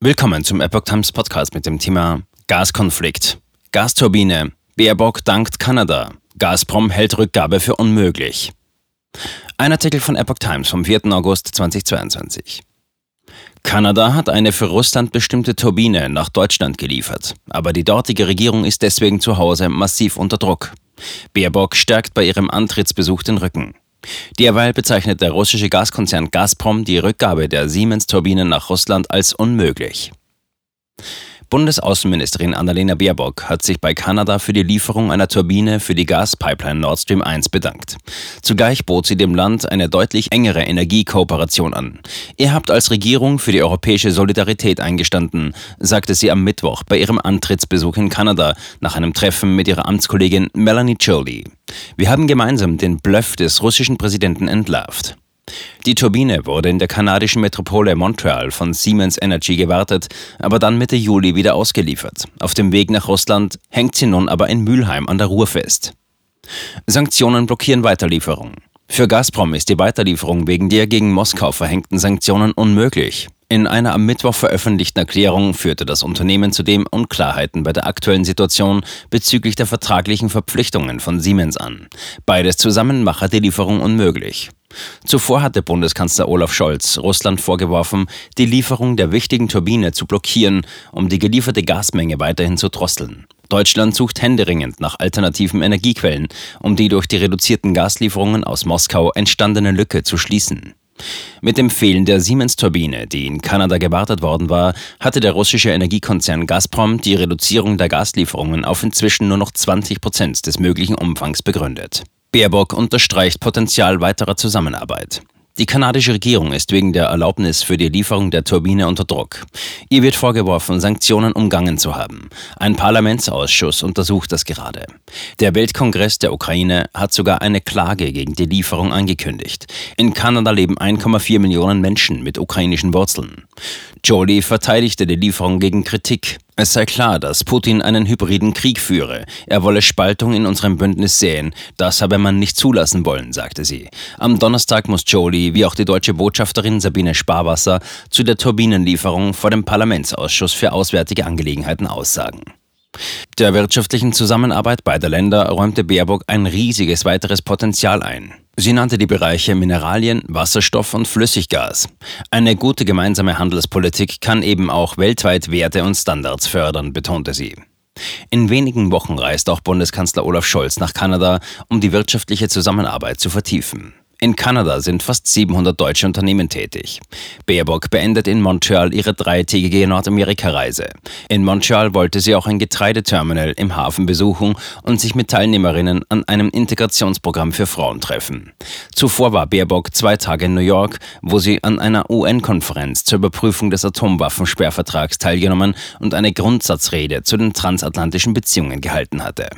Willkommen zum Epoch Times Podcast mit dem Thema Gaskonflikt. Gasturbine. Baerbock dankt Kanada. Gazprom hält Rückgabe für unmöglich. Ein Artikel von Epoch Times vom 4. August 2022. Kanada hat eine für Russland bestimmte Turbine nach Deutschland geliefert, aber die dortige Regierung ist deswegen zu Hause massiv unter Druck. Baerbock stärkt bei ihrem Antrittsbesuch den Rücken. Derweil bezeichnet der russische Gaskonzern Gazprom die Rückgabe der Siemens-Turbinen nach Russland als unmöglich. Bundesaußenministerin Annalena Baerbock hat sich bei Kanada für die Lieferung einer Turbine für die Gaspipeline Nord Stream 1 bedankt. Zugleich bot sie dem Land eine deutlich engere Energiekooperation an. Ihr habt als Regierung für die europäische Solidarität eingestanden, sagte sie am Mittwoch bei ihrem Antrittsbesuch in Kanada nach einem Treffen mit ihrer Amtskollegin Melanie Jolie. Wir haben gemeinsam den Bluff des russischen Präsidenten entlarvt. Die Turbine wurde in der kanadischen Metropole Montreal von Siemens Energy gewartet, aber dann Mitte Juli wieder ausgeliefert. Auf dem Weg nach Russland hängt sie nun aber in Mülheim an der Ruhr fest. Sanktionen blockieren Weiterlieferung. Für Gazprom ist die Weiterlieferung wegen der gegen Moskau verhängten Sanktionen unmöglich. In einer am Mittwoch veröffentlichten Erklärung führte das Unternehmen zudem Unklarheiten bei der aktuellen Situation bezüglich der vertraglichen Verpflichtungen von Siemens an. Beides zusammen mache die Lieferung unmöglich. Zuvor hatte Bundeskanzler Olaf Scholz Russland vorgeworfen, die Lieferung der wichtigen Turbine zu blockieren, um die gelieferte Gasmenge weiterhin zu drosseln. Deutschland sucht händeringend nach alternativen Energiequellen, um die durch die reduzierten Gaslieferungen aus Moskau entstandene Lücke zu schließen. Mit dem Fehlen der Siemens-Turbine, die in Kanada gewartet worden war, hatte der russische Energiekonzern Gazprom die Reduzierung der Gaslieferungen auf inzwischen nur noch 20 Prozent des möglichen Umfangs begründet. Baerbock unterstreicht Potenzial weiterer Zusammenarbeit. Die kanadische Regierung ist wegen der Erlaubnis für die Lieferung der Turbine unter Druck. Ihr wird vorgeworfen, Sanktionen umgangen zu haben. Ein Parlamentsausschuss untersucht das gerade. Der Weltkongress der Ukraine hat sogar eine Klage gegen die Lieferung angekündigt. In Kanada leben 1,4 Millionen Menschen mit ukrainischen Wurzeln. Jolie verteidigte die Lieferung gegen Kritik. Es sei klar, dass Putin einen hybriden Krieg führe. Er wolle Spaltung in unserem Bündnis sehen. Das habe man nicht zulassen wollen, sagte sie. Am Donnerstag muss Jolie, wie auch die deutsche Botschafterin Sabine Sparwasser, zu der Turbinenlieferung vor dem Parlamentsausschuss für Auswärtige Angelegenheiten aussagen. Der wirtschaftlichen Zusammenarbeit beider Länder räumte Baerbock ein riesiges weiteres Potenzial ein. Sie nannte die Bereiche Mineralien, Wasserstoff und Flüssiggas. Eine gute gemeinsame Handelspolitik kann eben auch weltweit Werte und Standards fördern, betonte sie. In wenigen Wochen reist auch Bundeskanzler Olaf Scholz nach Kanada, um die wirtschaftliche Zusammenarbeit zu vertiefen. In Kanada sind fast 700 deutsche Unternehmen tätig. Baerbock beendet in Montreal ihre dreitägige Nordamerika-Reise. In Montreal wollte sie auch ein Getreideterminal im Hafen besuchen und sich mit Teilnehmerinnen an einem Integrationsprogramm für Frauen treffen. Zuvor war Baerbock zwei Tage in New York, wo sie an einer UN-Konferenz zur Überprüfung des Atomwaffensperrvertrags teilgenommen und eine Grundsatzrede zu den transatlantischen Beziehungen gehalten hatte.